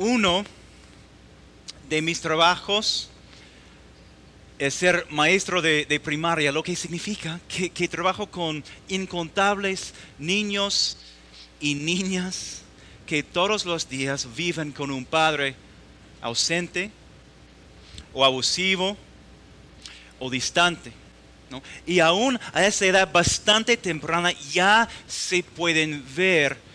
Uno de mis trabajos es ser maestro de, primaria, lo que significa que, que, trabajo con incontables niños y niñas que todos los días viven con un padre ausente o abusivo o distante. Y aún a esa edad bastante temprana ya se pueden ver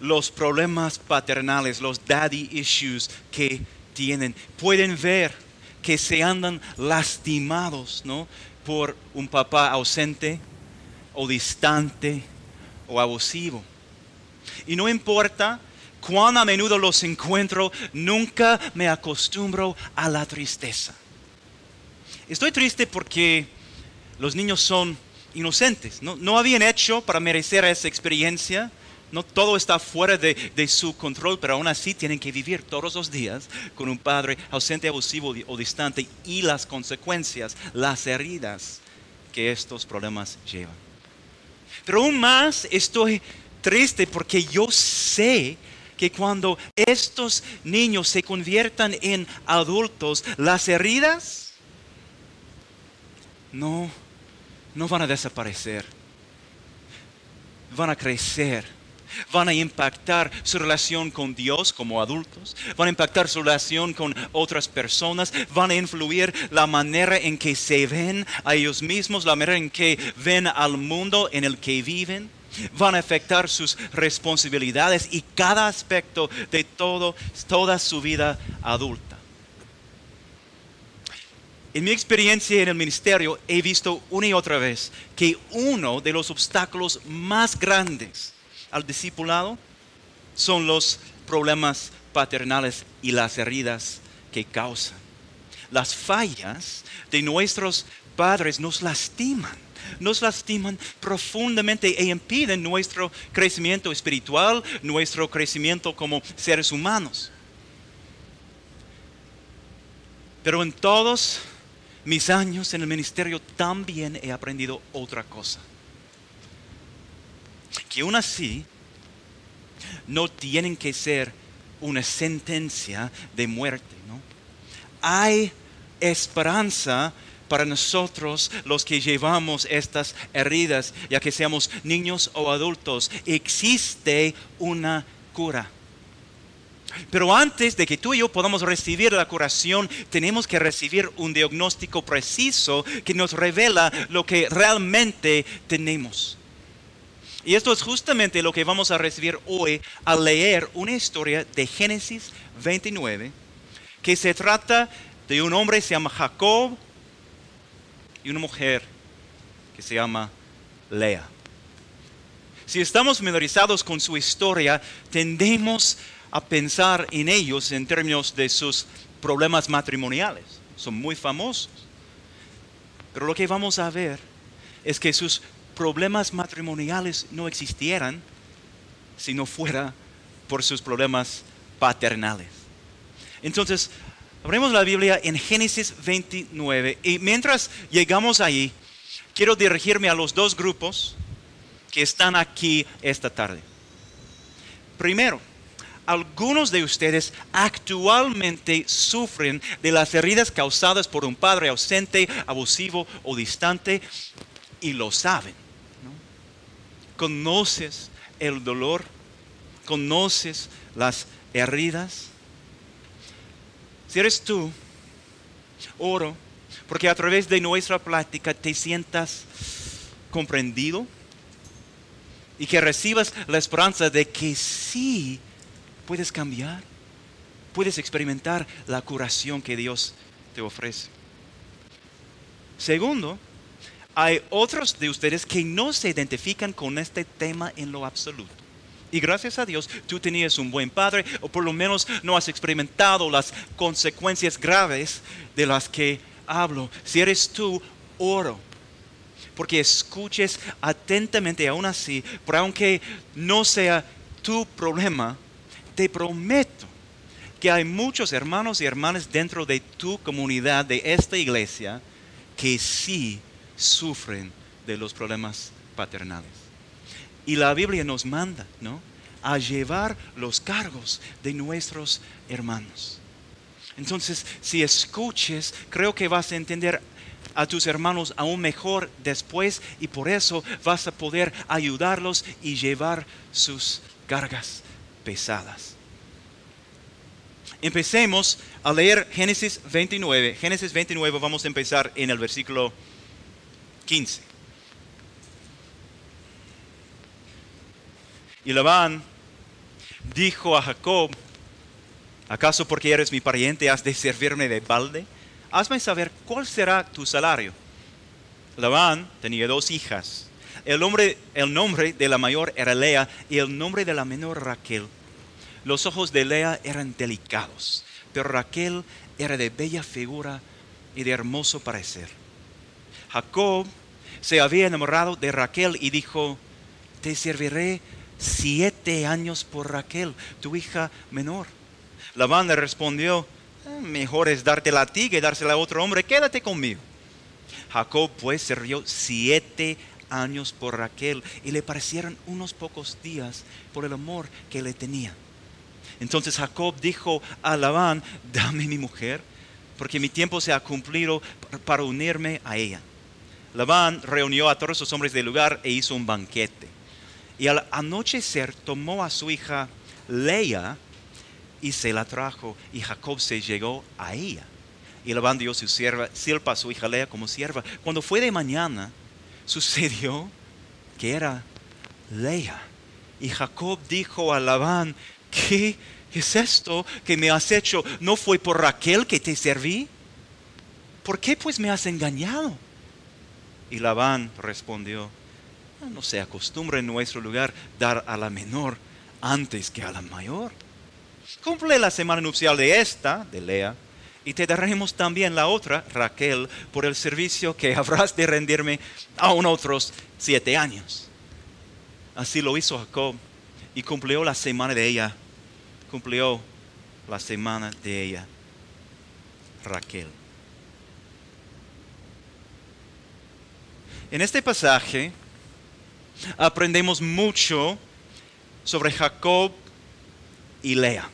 los problemas paternales, los daddy issues que tienen. Pueden ver que se andan lastimados ¿no? por un papá ausente o distante o abusivo. Y no importa cuán a menudo los encuentro, nunca me acostumbro a la tristeza. Estoy triste porque los niños son inocentes, no, no habían hecho para merecer esa experiencia. No todo está fuera de, de, su control, pero aún así tienen que vivir todos los días con un padre ausente, abusivo o distante y las consecuencias, las heridas que estos problemas llevan. Pero aún más estoy triste porque yo sé que cuando estos niños se conviertan en adultos, las heridas no, no van a desaparecer. Van a crecer. Van a impactar su relación con Dios como adultos. Van a impactar su relación con otras personas. Van a influir la manera en que se ven a ellos mismos, la manera en que ven al mundo en el que viven van a afectar sus responsabilidades y cada aspecto de todo, toda su vida adulta. En mi experiencia en el ministerio he visto una y otra vez que uno de los obstáculos más grandes al discipulado son los problemas paternales y las heridas que causan. Las fallas de nuestros padres nos lastiman nos lastiman profundamente e impiden nuestro crecimiento espiritual, nuestro crecimiento como seres humanos. Pero en todos mis años en el ministerio también he aprendido otra cosa. Que aún así no tienen que ser una sentencia de muerte. ¿no? Hay esperanza para nosotros los que llevamos estas heridas, ya que seamos niños o adultos, existe una cura. Pero antes de que tú y yo podamos recibir la curación, tenemos que recibir un diagnóstico preciso que nos revela lo que realmente tenemos. Y esto es justamente lo que vamos a recibir hoy al leer una historia de Génesis 29, que se trata de un hombre que se llama Jacob, y una mujer que se llama Lea. Si estamos familiarizados con su historia, tendemos a pensar en ellos en términos de sus problemas matrimoniales. Son muy famosos. Pero lo que vamos a ver es que sus problemas matrimoniales no existieran si no fuera por sus problemas paternales. Entonces, Abrimos la Biblia en Génesis 29 y mientras llegamos ahí, quiero dirigirme a los dos grupos que están aquí esta tarde. Primero, algunos de ustedes actualmente sufren de las heridas causadas por un padre ausente, abusivo o distante y lo saben. Conoces el dolor, conoces las heridas si eres tú, oro porque a través de nuestra plática te sientas comprendido y que recibas la esperanza de que sí puedes cambiar, puedes experimentar la curación que Dios te ofrece. Segundo, hay otros de ustedes que no se identifican con este tema en lo absoluto. Y gracias a Dios tú tenías un buen padre o por lo menos no has experimentado las consecuencias graves de las que hablo. Si eres tú, oro. Porque escuches atentamente aún así, pero aunque no sea tu problema, te prometo que hay muchos hermanos y hermanas dentro de tu comunidad, de esta iglesia, que sí sufren de los problemas paternales. Y la Biblia nos manda, ¿no? a llevar los cargos de nuestros hermanos. Entonces, si escuches, creo que vas a entender a tus hermanos aún mejor después y por eso vas a poder ayudarlos y llevar sus cargas pesadas. Empecemos a leer Génesis 29. Génesis 29 vamos a empezar en el versículo 15. Y Labán dijo a Jacob, ¿acaso porque eres mi pariente has de servirme de balde? Hazme saber cuál será tu salario. Labán tenía dos hijas. El nombre, el nombre de la mayor era Lea y el nombre de la menor Raquel. Los ojos de Lea eran delicados, pero Raquel era de bella figura y de hermoso parecer. Jacob se había enamorado de Raquel y dijo, te serviré siete años por Raquel, tu hija menor. Labán le respondió, eh, mejor es dártela a ti que dársela a otro hombre, quédate conmigo. Jacob pues sirvió siete años por Raquel y le parecieron unos pocos días por el amor que le tenía. Entonces Jacob dijo a Labán, dame mi mujer, porque mi tiempo se ha cumplido para unirme a ella. Labán reunió a todos los hombres del lugar e hizo un banquete. Y al anochecer tomó a su hija Leia y se la trajo, y Jacob se llegó a ella. Y Labán dio su sierva, Silpa, su hija Lea, como sierva. Cuando fue de mañana, sucedió que era Lea. Y Jacob dijo a Labán, ¿qué es esto que me has hecho? ¿No fue por Raquel que te serví? ¿Por qué pues me has engañado? Y Labán respondió, ah, no se acostumbra en nuestro lugar dar a la menor antes que a la mayor. Cumple la semana nupcial de esta, de Lea, y te daremos también la otra, Raquel, por el servicio que habrás de rendirme aún otros siete años. Así lo hizo Jacob y cumplió la semana de ella, cumplió la semana de ella, Raquel. En este pasaje aprendemos mucho sobre Jacob y Lea.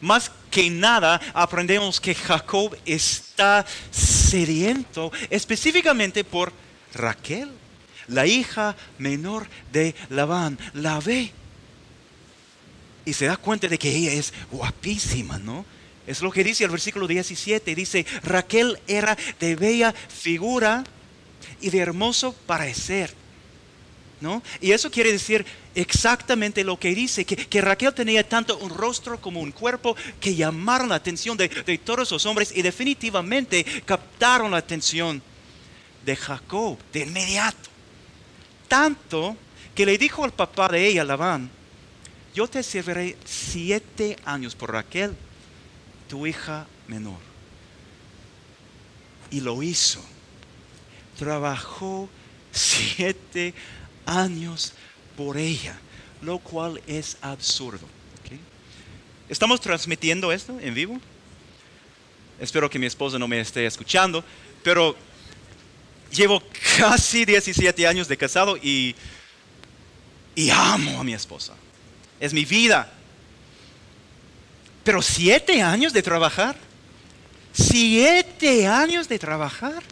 Más que nada aprendemos que Jacob está sediento específicamente por Raquel, la hija menor de Labán. La ve y se da cuenta de que ella es guapísima, ¿no? Es lo que dice el versículo 17. Dice, Raquel era de bella figura y de hermoso parecer. ¿No? Y eso quiere decir exactamente lo que dice, que, Raquel tenía tanto un rostro como un cuerpo que llamaron la atención de, de todos los hombres y definitivamente captaron la atención de Jacob de inmediato. Tanto que le dijo al papá de ella, Labán, yo te serviré siete años por Raquel, tu hija menor. Y lo hizo. Trabajó siete años por ella, lo cual es absurdo. ¿Estamos transmitiendo esto en vivo? Espero que mi esposa no me esté escuchando, pero llevo casi 17 años de casado y, y amo a mi esposa es mi vida. Pero siete años de trabajar. Siete años de trabajar.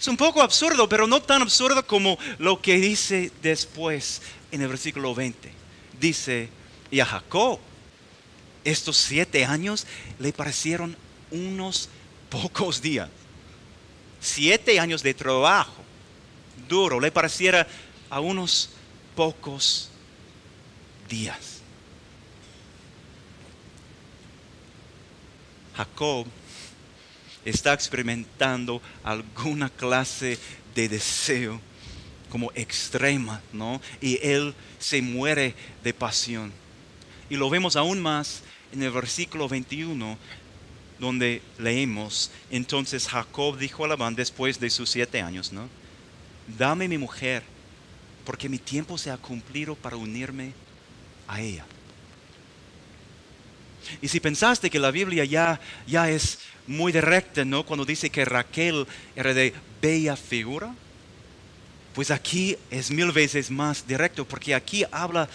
Es un poco absurdo, pero no tan absurdo como lo que dice después en el versículo 20. Dice, y a Jacob, estos siete años le parecieron unos pocos días. Siete años de trabajo duro le pareciera a unos pocos días. Jacob está experimentando alguna clase de deseo como extrema, ¿no? Y él se muere de pasión. Y lo vemos aún más en el versículo 21, donde leemos, entonces Jacob dijo a Labán después de sus siete años, ¿no? Dame mi mujer, porque mi tiempo se ha cumplido para unirme a ella. Y si pensaste que la Biblia ya, ya es muy directa, ¿no? Cuando dice que Raquel era de bella figura, Pues aquí es mil veces más directo porque aquí habla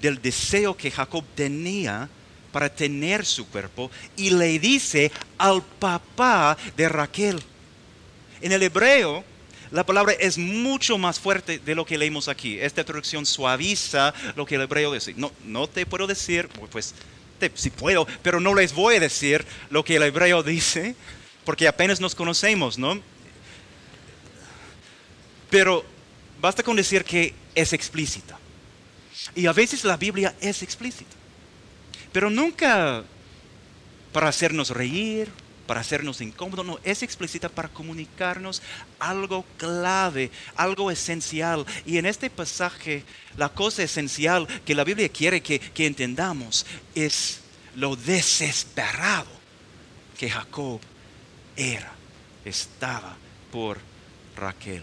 del deseo que Jacob tenía para tener su cuerpo y le dice al papá de Raquel. En el hebreo, la palabra es mucho más fuerte de lo que leímos aquí. Esta traducción suaviza lo que el hebreo dice. No, no te puedo decir, pues si puedo, pero no les voy a decir lo que el hebreo dice, porque apenas nos conocemos, ¿no? Pero basta con decir que es explícita. Y a veces la Biblia es explícita, pero nunca para hacernos reír, para hacernos incómodos, no, es explícita para comunicarnos algo clave, algo esencial. Y en este pasaje, la cosa esencial que la Biblia quiere que, entendamos es lo desesperado que Jacob era, estaba por Raquel.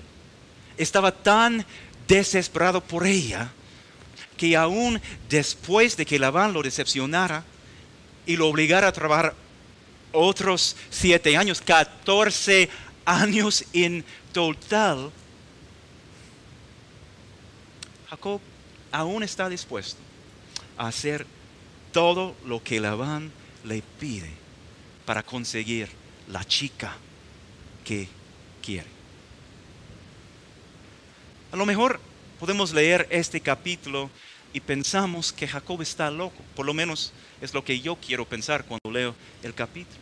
Estaba tan desesperado por ella que aún después de que Labán lo decepcionara y lo obligara a trabajar otros siete años, 14 años en total, Jacob aún está dispuesto a hacer todo lo que Labán le pide para conseguir la chica que quiere. A lo mejor podemos leer este capítulo y pensamos que Jacob está loco. Por lo menos es lo que yo quiero pensar cuando leo el capítulo.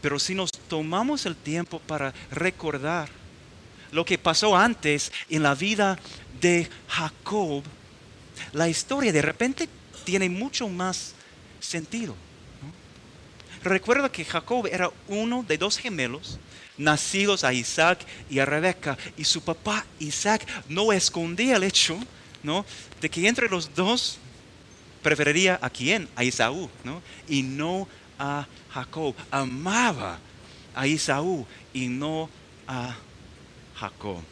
Pero si nos tomamos el tiempo para recordar lo que pasó antes en la vida de Jacob, la historia de repente tiene mucho más sentido. Recuerda que Jacob era uno de dos gemelos nacidos a Isaac y a Rebeca, y su papá Isaac no escondía el hecho ¿no? de que entre los dos preferiría a quién, a Isaú, ¿no? y no a Jacob. Amaba a Isaú y no a Jacob.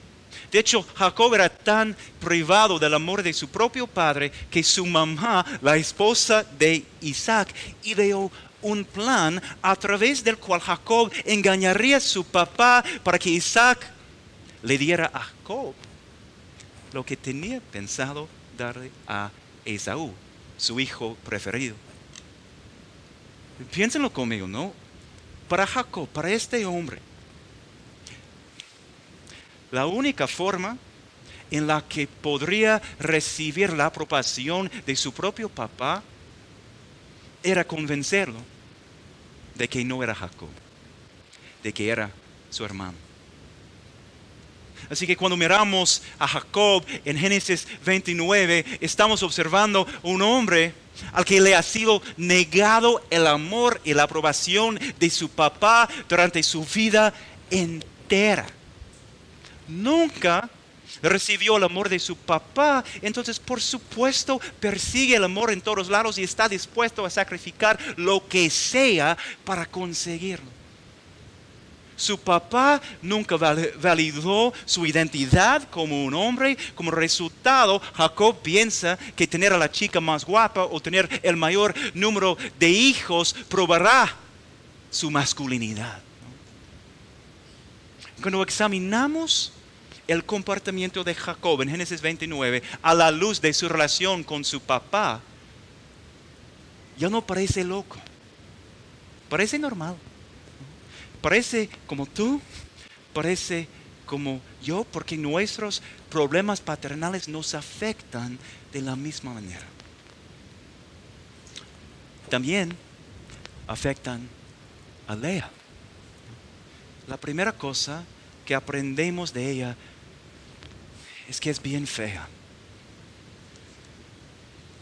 De hecho, Jacob era tan privado del amor de su propio padre que su mamá, la esposa de Isaac, ideó un plan a través del cual Jacob engañaría a su papá para que Isaac le diera a Jacob lo que tenía pensado darle a Esaú, su hijo preferido. Piénsenlo conmigo, ¿no? Para Jacob, para este hombre, la única forma en la que podría recibir la aprobación de su propio papá era convencerlo de que no era Jacob, de que era su hermano. Así que cuando miramos a Jacob en Génesis 29, estamos observando un hombre al que le ha sido negado el amor y la aprobación de su papá durante su vida entera nunca recibió el amor de su papá, entonces por supuesto persigue el amor en todos lados y está dispuesto a sacrificar lo que sea para conseguirlo. Su papá nunca validó su identidad como un hombre. Como resultado, Jacob piensa que tener a la chica más guapa o tener el mayor número de hijos probará su masculinidad. Cuando examinamos el comportamiento de Jacob en Génesis 29 a la luz de su relación con su papá, ya no parece loco, parece normal, parece como tú, parece como yo, porque nuestros problemas paternales nos afectan de la misma manera. También afectan a Lea. La primera cosa que aprendemos de ella es que es bien fea.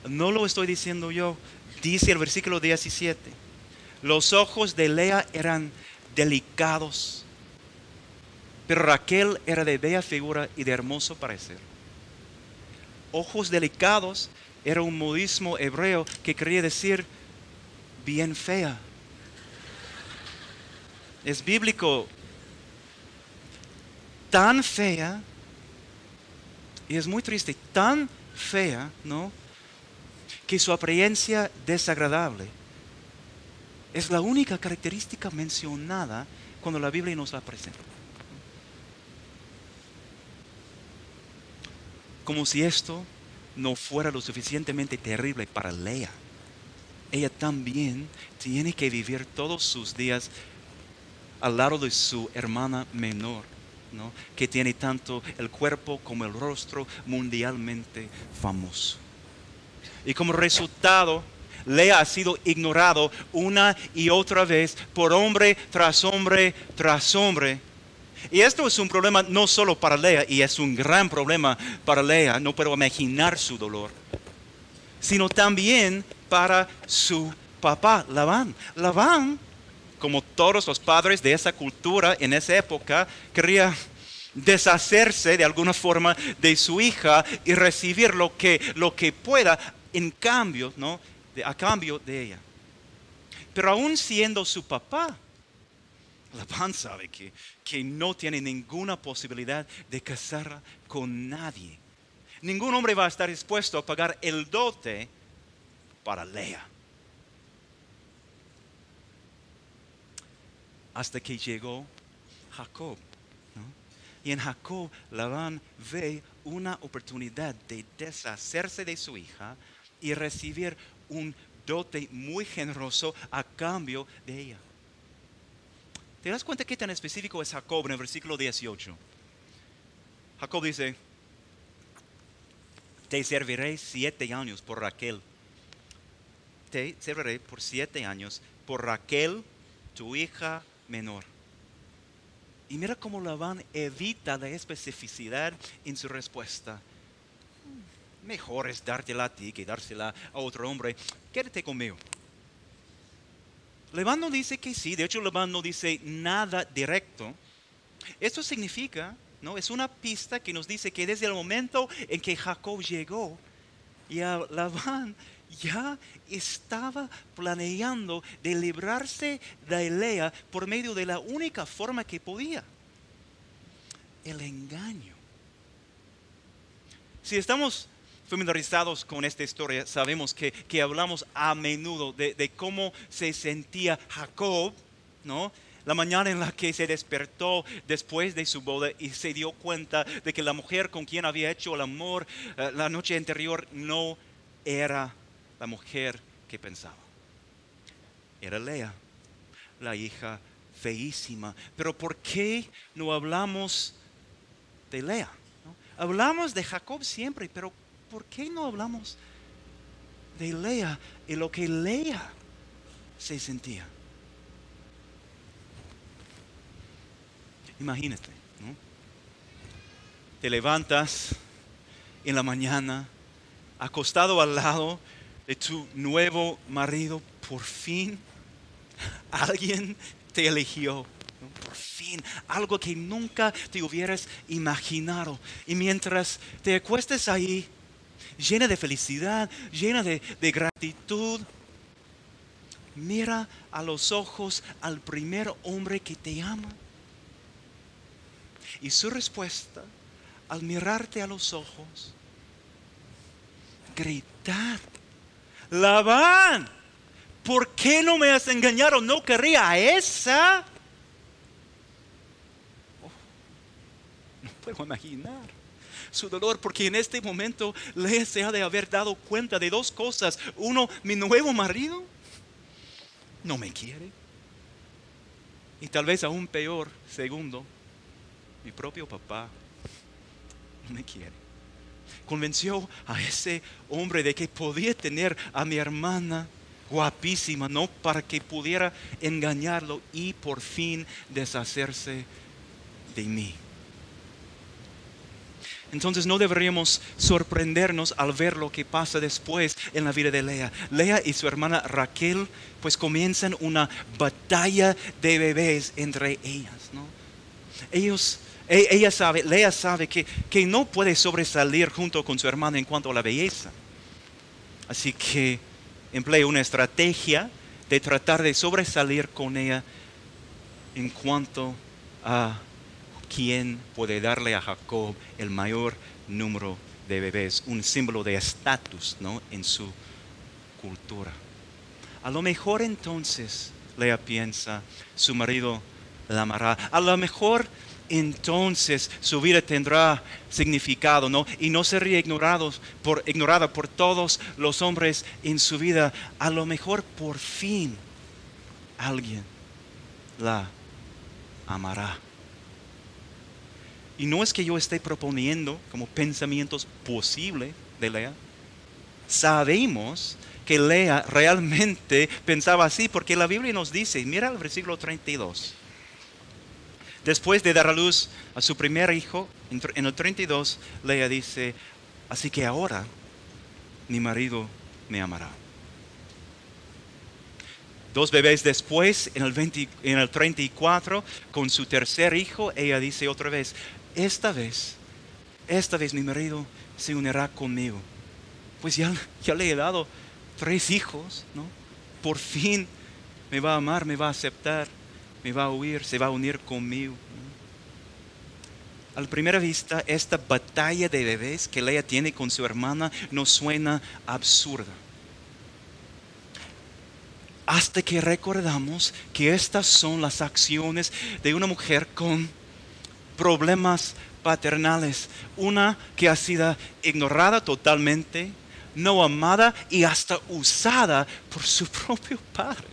No lo estoy diciendo yo, dice el versículo 17. Los ojos de Lea eran delicados, pero Raquel era de bella figura y de hermoso parecer. Ojos delicados era un modismo hebreo que quería decir bien fea. Es bíblico, tan fea y es muy triste, tan fea, ¿no? Que su apariencia desagradable es la única característica mencionada cuando la Biblia nos la presenta. como si esto no fuera lo suficientemente terrible para Lea. Ella también tiene que vivir todos sus días al lado de su hermana menor, ¿no? que tiene tanto el cuerpo como el rostro mundialmente famoso. Y como resultado, Lea ha sido ignorado una y otra vez por hombre tras hombre tras hombre. Y esto es un problema no solo para Lea, y es un gran problema para Lea, no puedo imaginar su dolor, sino también para su papá, Labán. Labán, como todos los padres de esa cultura en esa época, quería deshacerse de alguna forma de su hija y recibir lo que, lo que pueda en cambio, ¿no? A cambio de ella. Pero aún siendo su papá, Labán sabe que, que no tiene ninguna posibilidad de casarla con nadie. Ningún hombre va a estar dispuesto a pagar el dote para Lea. Hasta que llegó Jacob. Y en Jacob Labán ve una oportunidad de deshacerse de su hija y recibir un dote muy generoso a cambio de ella. ¿Te das cuenta qué tan específico es Jacob en el versículo 18? Jacob dice, te serviré siete años por Raquel. Te serviré por siete años por Raquel, tu hija menor. Y mira cómo Labán evita la especificidad en su respuesta mejor es dártela a ti que dársela a otro hombre. Quédate conmigo. Labán no dice que sí, de hecho Labán no dice nada directo. Esto significa, ¿no? Es una pista que nos dice que desde el momento en que Jacob llegó, ya Labán ya estaba planeando de librarse de Lea por medio de la única forma que podía, el engaño. Si estamos familiarizados con esta historia, sabemos que, hablamos a menudo de, cómo se sentía Jacob, ¿no? La mañana en la que se despertó después de su boda y se dio cuenta de que la mujer con quien había hecho el amor eh, la noche anterior no era la mujer que pensaba. Era Lea, la hija feísima. Pero ¿por qué no hablamos de Lea? Hablamos de Jacob siempre, pero ¿por qué no hablamos de Lea y lo que Lea se sentía? Imagínate, ¿no? Te levantas en la mañana, acostado al lado de tu nuevo marido, por fin alguien te eligió. Por fin, algo que nunca te hubieras imaginado. Y mientras te acuestes ahí, llena de felicidad, llena de, gratitud. Mira a los ojos al primer hombre que te ama. Y su respuesta, al mirarte a los ojos, gritar, Labán, ¿por qué no me has engañado? No quería a esa. Oh, no puedo imaginar su dolor, porque en este momento le se ha de haber dado cuenta de dos cosas. Uno, mi nuevo marido no me quiere. Y tal vez aún peor, segundo, mi propio papá no me quiere. Convenció a ese hombre de que podía tener a mi hermana guapísima, ¿no? Para que pudiera engañarlo y por fin deshacerse de mí. Entonces no deberíamos sorprendernos al ver lo que pasa después en la vida de Lea. Lea y su hermana Raquel pues comienzan una batalla de bebés entre ellas. Ellos, e, ella sabe, Lea sabe que, que no puede sobresalir junto con su hermana en cuanto a la belleza. Así que emplea una estrategia de tratar de sobresalir con ella en cuanto a quién puede darle a Jacob el mayor número de bebés, un símbolo de estatus ¿no? en su cultura. A lo mejor entonces, Lea piensa, su marido la amará. A lo mejor entonces su vida tendrá significado, ¿no? Y no sería ignorado por, ignorada por todos los hombres en su vida. A lo mejor por fin alguien la amará. Y no es que yo esté proponiendo como pensamientos posibles de Lea. Sabemos que Lea realmente pensaba así porque la Biblia nos dice, mira el versículo 32. Después de dar a luz a su primer hijo, en el 32, Lea dice, así que ahora mi marido me amará. Dos bebés después, en el, en el 34, con su tercer hijo, ella dice otra vez, esta vez, esta vez mi marido se unirá conmigo. Pues ya, ya le he dado tres hijos, ¿no? Por fin me va a amar, me va a aceptar, me va a huir, se va a unir conmigo. A primera vista, esta batalla de bebés que Leia tiene con su hermana nos suena absurda. Hasta que recordamos que estas son las acciones de una mujer con problemas paternales. Una que ha sido ignorada totalmente, no amada y hasta usada por su propio padre.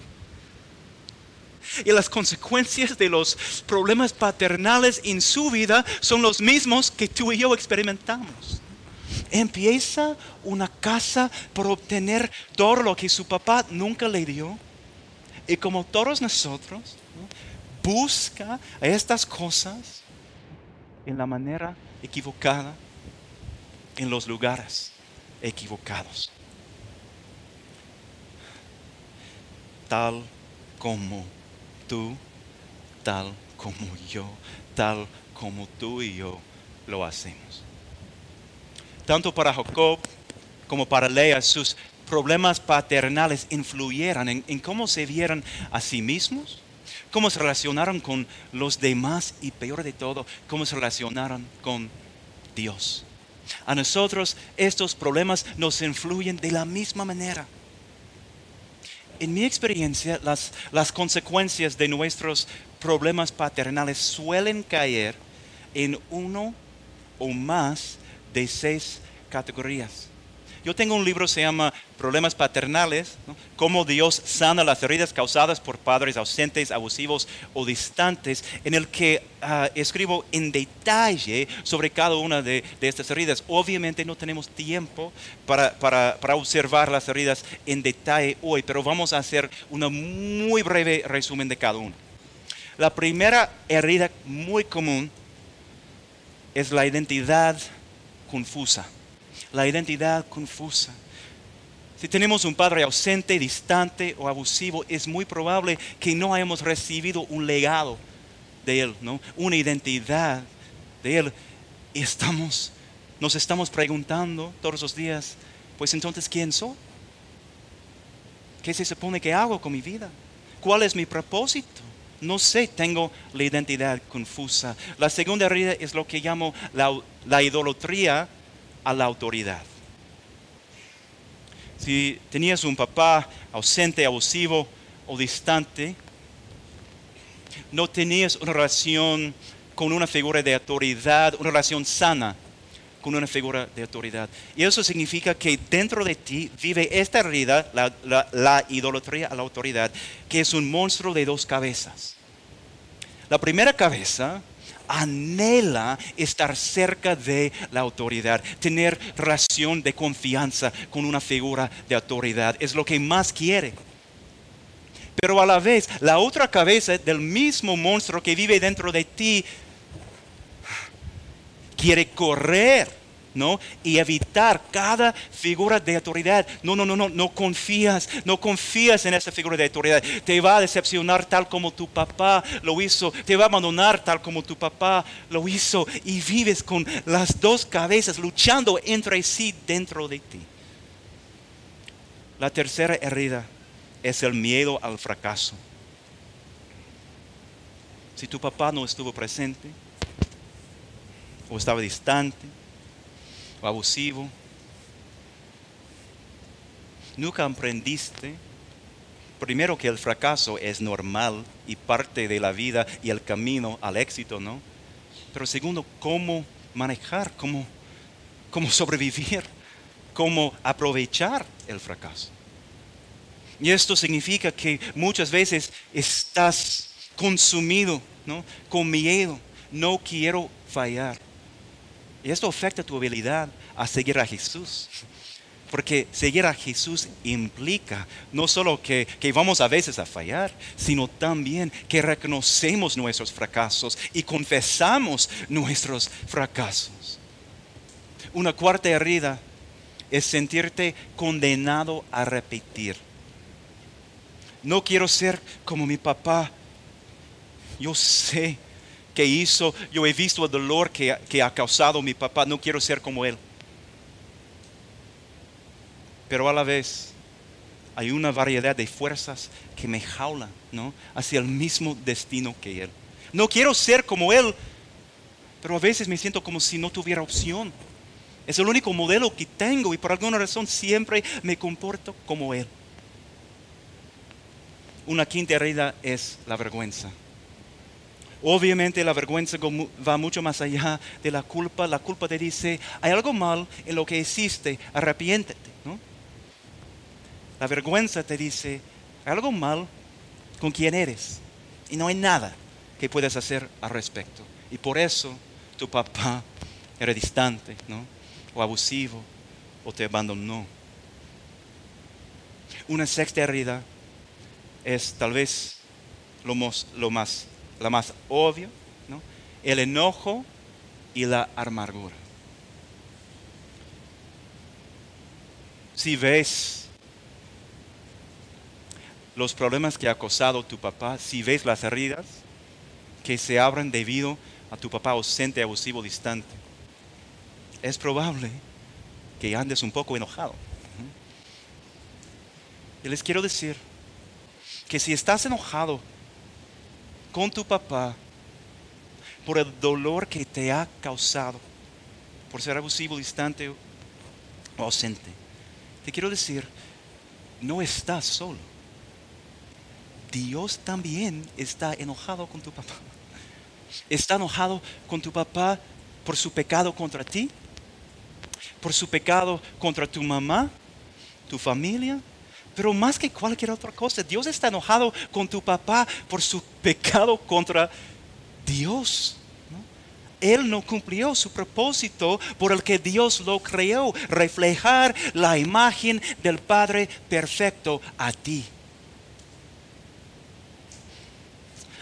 Y las consecuencias de los problemas paternales en su vida son los mismos que tú y yo experimentamos. Empieza una casa por obtener todo lo que su papá nunca le dio. Y como todos nosotros, busca estas cosas en la manera equivocada, en los lugares equivocados. Tal como tú, tal como yo, tal como tú y yo lo hacemos. Tanto para Jacob como para Lea, sus problemas paternales influyeron en, en cómo se vieron a sí mismos cómo se relacionaron con los demás y peor de todo, cómo se relacionaron con Dios. A nosotros estos problemas nos influyen de la misma manera. En mi experiencia, las, las consecuencias de nuestros problemas paternales suelen caer en uno o más de seis categorías. Yo tengo un libro que se llama Problemas Paternales, cómo Dios sana las heridas causadas por padres ausentes, abusivos o distantes, en el que ah, escribo en detalle sobre cada una de, estas heridas. Obviamente no tenemos tiempo para, para observar las heridas en detalle hoy, pero vamos a hacer un muy breve resumen de cada una. La primera herida muy común es la identidad confusa la identidad confusa. Si tenemos un padre ausente, distante o abusivo, es muy probable que no hayamos recibido un legado de él, ¿no? una identidad de él. Y estamos, nos estamos preguntando todos los días, pues entonces, ¿quién soy? ¿Qué se supone que hago con mi vida? ¿Cuál es mi propósito? No sé, tengo la identidad confusa. La segunda herida es lo que llamo la, la idolatría a la autoridad. Si tenías un papá ausente, abusivo o distante, no tenías una relación con una figura de autoridad, una relación sana con una figura de autoridad. Y eso significa que dentro de ti vive esta realidad, la, la idolatría a la autoridad, que es un monstruo de dos cabezas. La primera cabeza anhela estar cerca de la autoridad, tener relación de confianza con una figura de autoridad. Es lo que más quiere. Pero a la vez, la otra cabeza del mismo monstruo que vive dentro de ti quiere correr ¿no? Y evitar cada figura de autoridad. No, no, no, no, no confías, no confías en esa figura de autoridad. Te va a decepcionar tal como tu papá lo hizo, te va a abandonar tal como tu papá lo hizo y vives con las dos cabezas luchando entre sí dentro de ti. La tercera herida es el miedo al fracaso. Si tu papá no estuvo presente o estaba distante, abusivo. Nunca aprendiste, primero que el fracaso es normal y parte de la vida y el camino al éxito, ¿no? pero segundo, cómo manejar, cómo, cómo sobrevivir, cómo aprovechar el fracaso. Y esto significa que muchas veces estás consumido ¿no? con miedo, no quiero fallar. Y esto afecta tu habilidad a seguir a Jesús. Porque seguir a Jesús implica no solo que, que, vamos a veces a fallar, sino también que reconocemos nuestros fracasos y confesamos nuestros fracasos. Una cuarta herida es sentirte condenado a repetir. No quiero ser como mi papá. Yo sé que hizo, yo he visto el dolor que, que ha causado mi papá. No quiero ser como él pero a la vez hay una variedad de fuerzas que me jaulan ¿no? hacia el mismo destino que Él. No quiero ser como Él, pero a veces me siento como si no tuviera opción. Es el único modelo que tengo y por alguna razón siempre me comporto como Él. Una quinta herida es la vergüenza. Obviamente la vergüenza va mucho más allá de la culpa. La culpa te dice, hay algo mal en lo que hiciste, arrepiéntete. La vergüenza te dice algo mal con quien eres y no hay nada que puedas hacer al respecto. Y por eso tu papá era distante, ¿no? O abusivo, o te abandonó. Una sexta herida es tal vez lo más, lo más, la más obvia, ¿no? El enojo y la amargura. Si ves los problemas que ha causado tu papá, si ves las heridas que se abren debido a tu papá ausente, abusivo, distante, es probable que andes un poco enojado. Y les quiero decir que si estás enojado con tu papá por el dolor que te ha causado, por ser abusivo, distante o ausente, te quiero decir, no estás solo. Dios también está enojado con tu papá. Está enojado con tu papá por su pecado contra ti, por su pecado contra tu mamá, tu familia, pero más que cualquier otra cosa, Dios está enojado con tu papá por su pecado contra Dios. Él no cumplió su propósito por el que Dios lo creó, reflejar la imagen del Padre perfecto a ti.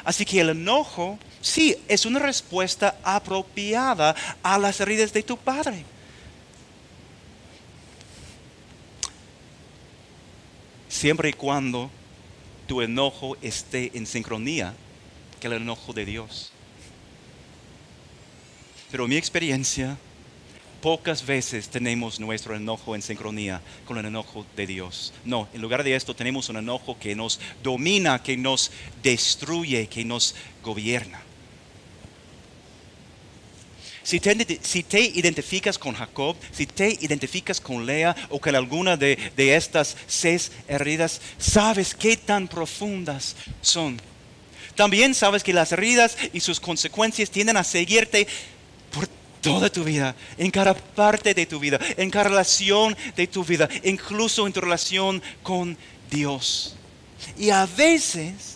Así que el enojo, sí, es una respuesta apropiada a las heridas de tu padre. Siempre y cuando tu enojo esté en sincronía con el enojo de Dios. Pero mi experiencia pocas veces tenemos nuestro enojo en sincronía con el enojo de Dios. No, en lugar de esto tenemos un enojo que nos domina, que nos destruye, que nos gobierna. Si te, identificas con Jacob, si te identificas con Lea o con alguna de, de estas seis heridas, sabes qué tan profundas son. También sabes que las heridas y sus consecuencias tienden a seguirte por toda tu vida, en cada parte de tu vida, en cada relación de tu vida, incluso en tu relación con Dios. Y a veces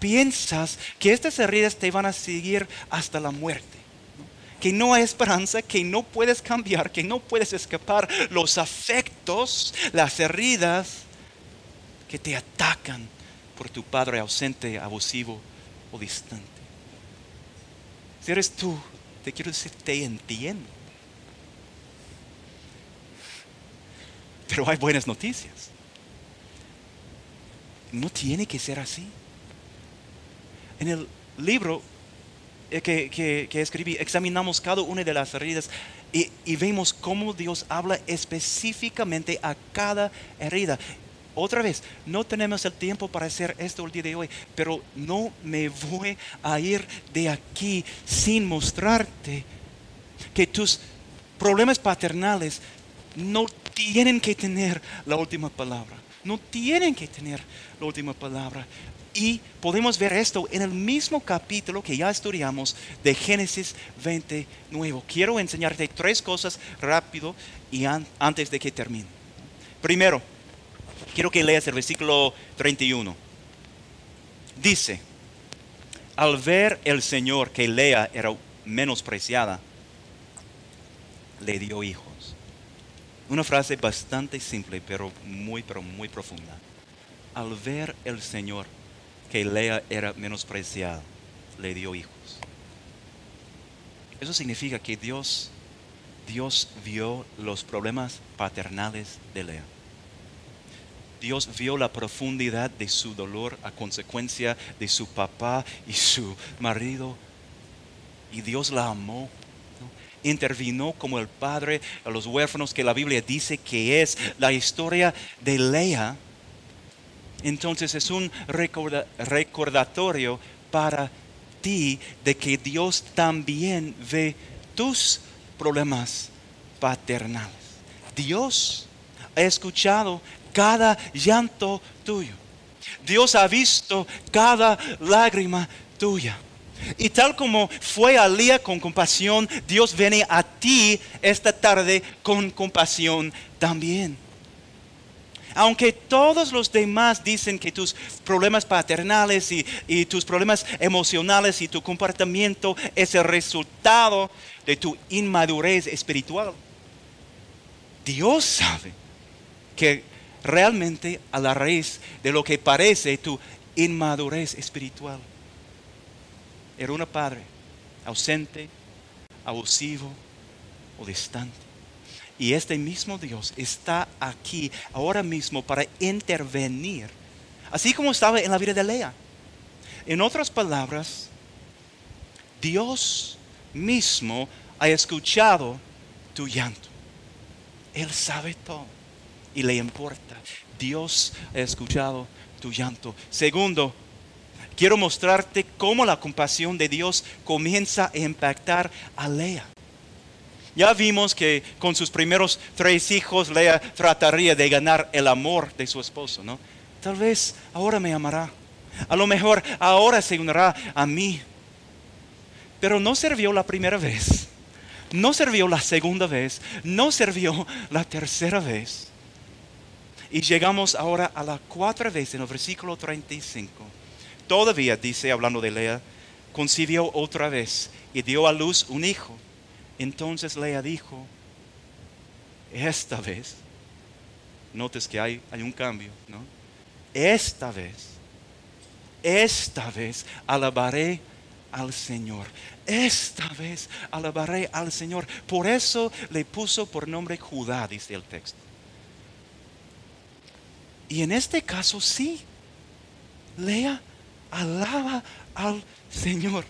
piensas que estas heridas te van a seguir hasta la muerte. Que no hay esperanza, que no puedes cambiar, que no puedes escapar los afectos, las heridas que te atacan por tu padre ausente, abusivo o distante. Si eres tú te quiero decir, te entiendo. Pero hay buenas noticias. No tiene que ser así. En el libro eh, que, escribí, examinamos cada una de las heridas y, y vemos cómo Dios habla específicamente a cada herida. Otra vez, no tenemos el tiempo para hacer esto el día de hoy, pero no me voy a ir de aquí sin mostrarte que tus problemas paternales no tienen que tener la última palabra. no tienen que tener la última palabra. Y podemos ver esto en el mismo capítulo que ya estudiamos de Génesis 20 nuevo. Quiero enseñarte tres cosas rápido y antes de que termine. Primero, quiero que leas el versículo 31. Dice, al ver el Señor que Lea era menospreciada, le dio hijos. Una frase bastante simple, pero muy, pero muy profunda. Al ver el Señor que Lea era menospreciada, le dio hijos. Eso significa que Dios, Dios vio los problemas paternales de Lea. Dios vio la profundidad de su dolor a consecuencia de su papá y su marido. Y Dios la amó. Intervino como el padre a los huérfanos que la Biblia dice que es la historia de Lea. Entonces es un recordatorio para ti de que Dios también ve tus problemas paternales. Dios ha escuchado cada llanto tuyo. Dios ha visto cada lágrima tuya. Y tal como fue a Lía con compasión, Dios viene a ti esta tarde con compasión también. Aunque todos los demás dicen que tus problemas paternales y, tus problemas emocionales y tu comportamiento es el resultado de tu inmadurez espiritual, Dios sabe que realmente a la raíz de lo que parece tu inmadurez espiritual. Era un padre ausente, abusivo o distante. Y este mismo Dios está aquí ahora mismo para intervenir, así como estaba en la vida de Lea. En otras palabras, Dios mismo ha escuchado tu llanto. Él sabe todo y le importa. Dios ha escuchado tu llanto. Segundo, quiero mostrarte cómo la compasión de Dios comienza a impactar a Lea. Ya vimos que con sus primeros tres hijos Lea trataría de ganar el amor de su esposo, ¿no? Tal vez ahora me amará. A lo mejor ahora se unirá a mí. Pero no sirvió la primera vez. No sirvió la segunda vez. No sirvió la tercera vez. Y llegamos ahora a la cuarta vez en el versículo 35. Todavía dice, hablando de Lea, concibió otra vez y dio a luz un hijo. Entonces Lea dijo, esta vez, notes que hay, hay un cambio, ¿no? Esta vez, esta vez alabaré al Señor. Esta vez alabaré al Señor. Por eso le puso por nombre Judá, dice el texto. Y en este caso sí, Lea alaba al Señor.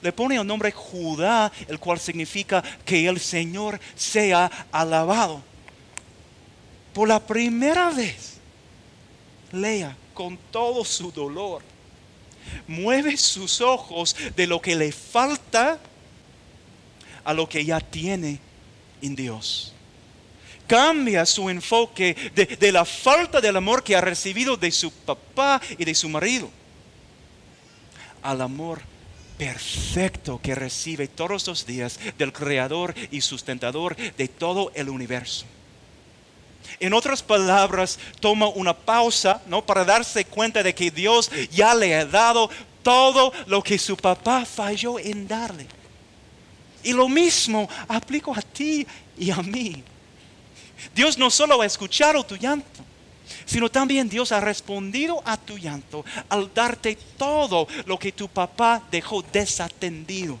Le pone el nombre Judá, el cual significa que el Señor sea alabado. Por la primera vez, Lea, con todo su dolor, mueve sus ojos de lo que le falta a lo que ya tiene en Dios cambia su enfoque de, la falta del amor que ha recibido de su papá y de su marido al amor perfecto que recibe todos los días del creador y sustentador de todo el universo. En otras palabras, toma una pausa, ¿no? Para darse cuenta de que Dios ya le ha dado todo lo que su papá falló en darle. Y lo mismo aplico a ti y a mí. Dios no solo ha escuchado tu llanto, sino también Dios ha respondido a tu llanto al darte todo lo que tu papá dejó desatendido.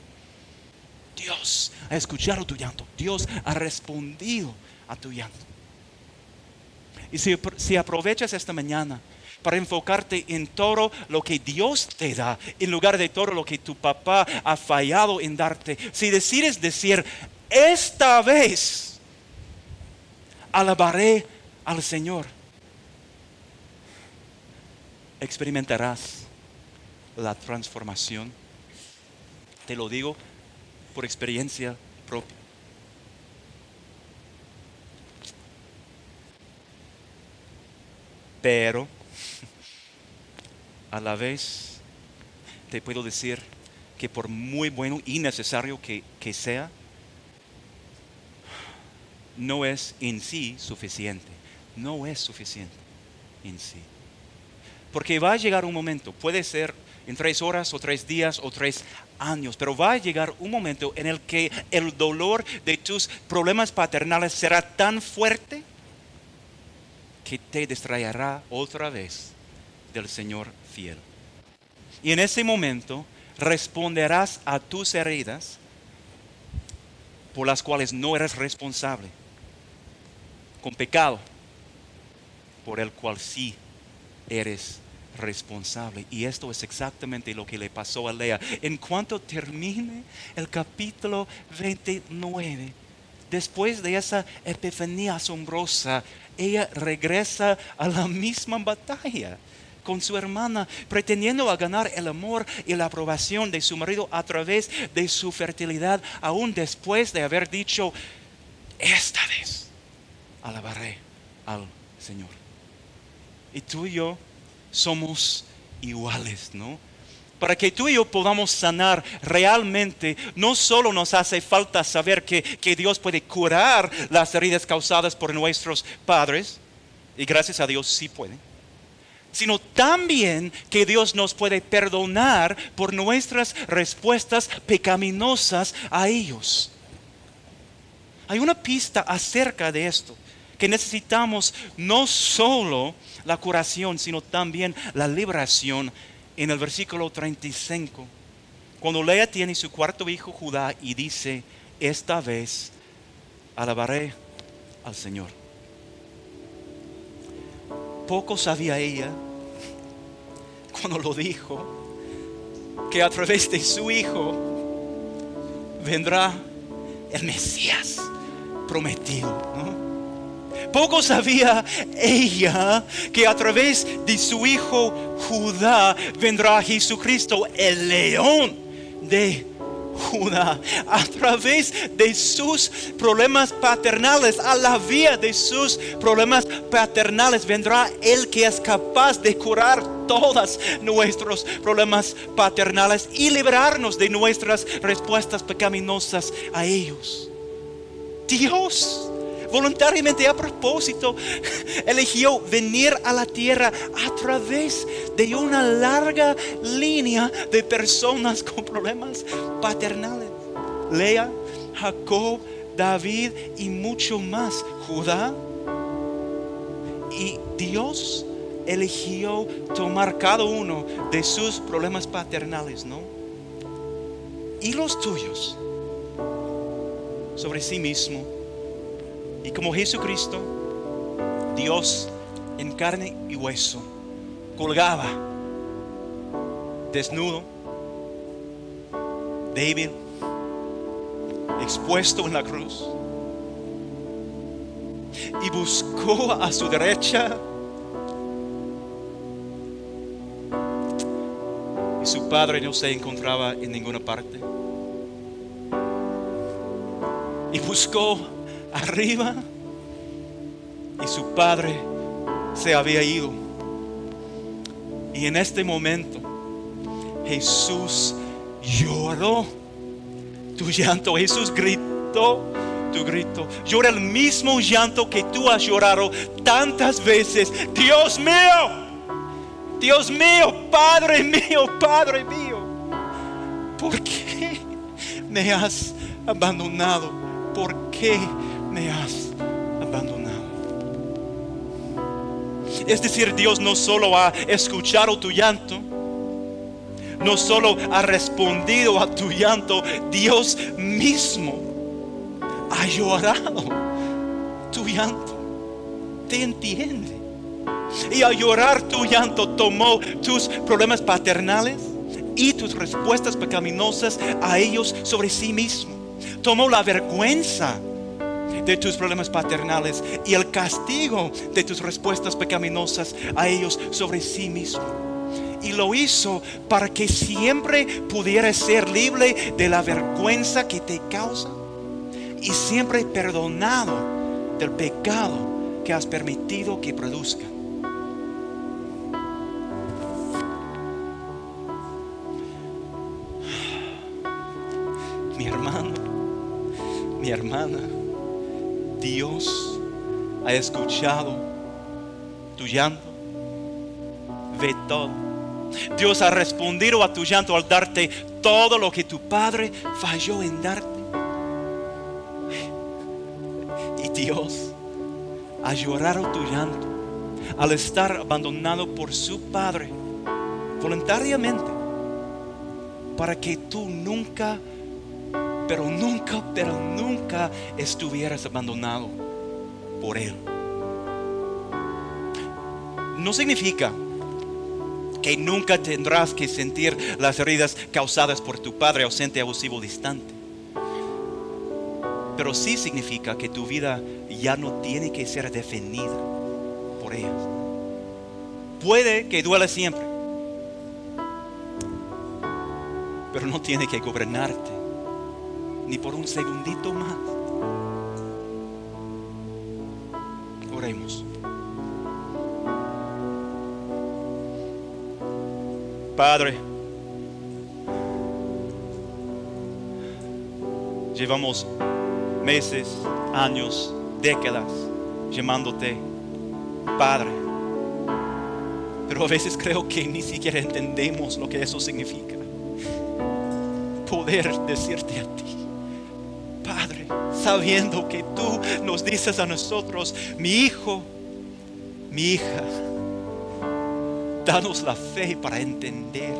Dios ha escuchado tu llanto. Dios ha respondido a tu llanto. Y si, si, aprovechas esta mañana para enfocarte en todo lo que Dios te da, en lugar de todo lo que tu papá ha fallado en darte, si decides decir, esta vez alabaré al Señor. Experimentarás la transformación. Te lo digo por experiencia propia. Pero a la vez te puedo decir que por muy bueno y necesario que, que sea, no es en sí suficiente. No es suficiente en sí. Porque va a llegar un momento, puede ser en tres horas o tres días o tres años, pero va a llegar un momento en el que el dolor de tus problemas paternales será tan fuerte que te distraerá otra vez del Señor fiel. Y en ese momento responderás a tus heridas por las cuales no eres responsable, con pecado por el cual sí eres responsable. Y esto es exactamente lo que le pasó a Lea. En cuanto termine el capítulo 29, después de esa epifanía asombrosa, ella regresa a la misma batalla con su hermana, pretendiendo ganar el amor y la aprobación de su marido a través de su fertilidad, aún después de haber dicho, esta vez alabaré al Señor. Y tú y yo somos iguales, ¿no? Para que tú y yo podamos sanar realmente, no solo nos hace falta saber que, que Dios puede curar las heridas causadas por nuestros padres, y gracias a Dios sí puede, sino también que Dios nos puede perdonar por nuestras respuestas pecaminosas a ellos. Hay una pista acerca de esto, que necesitamos no solo la curación, sino también la liberación en el versículo 35. Cuando Lea tiene su cuarto hijo Judá y dice, esta vez alabaré al Señor. Poco sabía ella cuando lo dijo, que a través de su hijo vendrá el Mesías prometido. ¿no? Poco sabía ella que a través de su hijo Judá vendrá Jesucristo, el león de Judá. A través de sus problemas paternales, a la vía de sus problemas paternales, vendrá el que es capaz de curar todos nuestros problemas paternales y librarnos de nuestras respuestas pecaminosas a ellos. Dios voluntariamente a propósito, eligió venir a la tierra a través de una larga línea de personas con problemas paternales. Lea, Jacob, David y mucho más. Judá. Y Dios eligió tomar cada uno de sus problemas paternales, ¿no? Y los tuyos sobre sí mismo y como Jesucristo, Dios en carne y hueso, colgaba, desnudo, débil, expuesto en la cruz, y buscó a su derecha y su padre no se encontraba en ninguna parte. Y buscó arriba y su padre se había ido. Y en este momento Jesús lloró tu llanto. Jesús gritó tu grito. Llora el mismo llanto que tú has llorado tantas veces. Dios mío, Dios mío, Padre mío, Padre mío. ¿Por qué me has abandonado? ¿Por qué me has abandonado. Es decir, Dios no solo ha escuchado tu llanto, no solo ha respondido a tu llanto, Dios mismo ha llorado tu llanto. Te entiende. Y al llorar tu llanto tomó tus problemas paternales y tus respuestas pecaminosas a ellos sobre sí mismo. Tomó la vergüenza de tus problemas paternales y el castigo de tus respuestas pecaminosas a ellos sobre sí mismo y lo hizo para que siempre pudieras ser libre de la vergüenza que te causa y siempre perdonado del pecado que has permitido que produzca. Mi hermano, mi hermana. Dios ha escuchado tu llanto, ve todo. Dios ha respondido a tu llanto al darte todo lo que tu padre falló en darte. Y Dios ha llorado tu llanto al estar abandonado por su padre voluntariamente para que tú nunca, pero nunca, pero nunca estuvieras abandonado por Él. No significa que nunca tendrás que sentir las heridas causadas por tu padre ausente, abusivo, distante. Pero sí significa que tu vida ya no tiene que ser definida por ellas. Puede que duele siempre, pero no tiene que gobernarte ni por un segundito más. Oremos. Padre, llevamos meses, años, décadas llamándote Padre. Pero a veces creo que ni siquiera entendemos lo que eso significa. Poder decirte a ti, sabiendo que tú nos dices a nosotros, mi hijo, mi hija, danos la fe para entender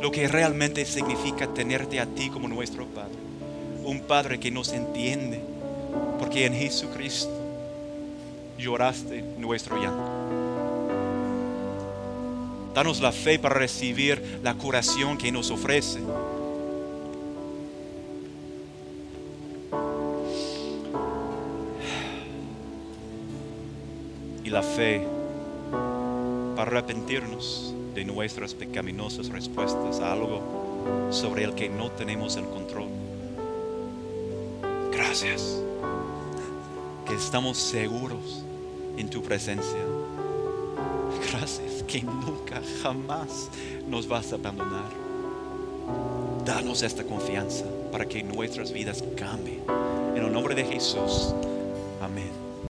lo que realmente significa tenerte a ti como nuestro Padre. Un Padre que nos entiende, porque en Jesucristo lloraste nuestro llanto. Danos la fe para recibir la curación que nos ofrece. Fe para arrepentirnos de nuestras pecaminosas respuestas a algo sobre el que no tenemos el control. Gracias, que estamos seguros en tu presencia. Gracias, que nunca, jamás nos vas a abandonar. Danos esta confianza para que nuestras vidas cambien. En el nombre de Jesús. Amén.